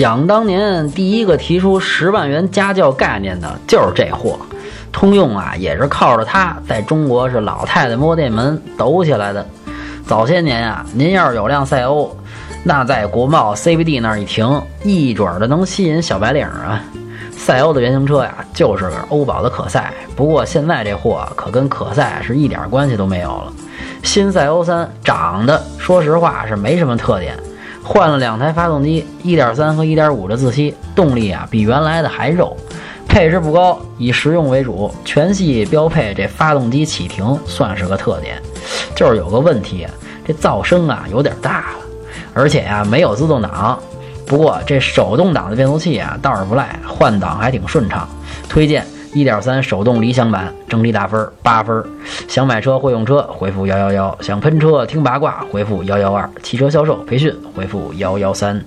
想当年，第一个提出十万元家教概念的就是这货。通用啊，也是靠着它在中国是老太太摸电门抖起来的。早些年啊，您要是有辆赛欧，那在国贸 CBD 那儿一停，一准儿的能吸引小白领啊。赛欧的原型车呀，就是欧宝的可赛。不过现在这货可跟可赛是一点关系都没有了。新赛欧三长得，说实话是没什么特点，换了两台发动机，1.3和1.5的自吸，动力啊比原来的还肉。配置不高，以实用为主，全系标配这发动机启停算是个特点。就是有个问题，这噪声啊有点大了，而且呀没有自动挡。不过这手动挡的变速器啊倒是不赖，换挡还挺顺畅。推荐一点三手动理想版，整体打分八分。想买车会用车，回复幺幺幺；想喷车听八卦，回复幺幺二；汽车销售培训，回复幺幺三。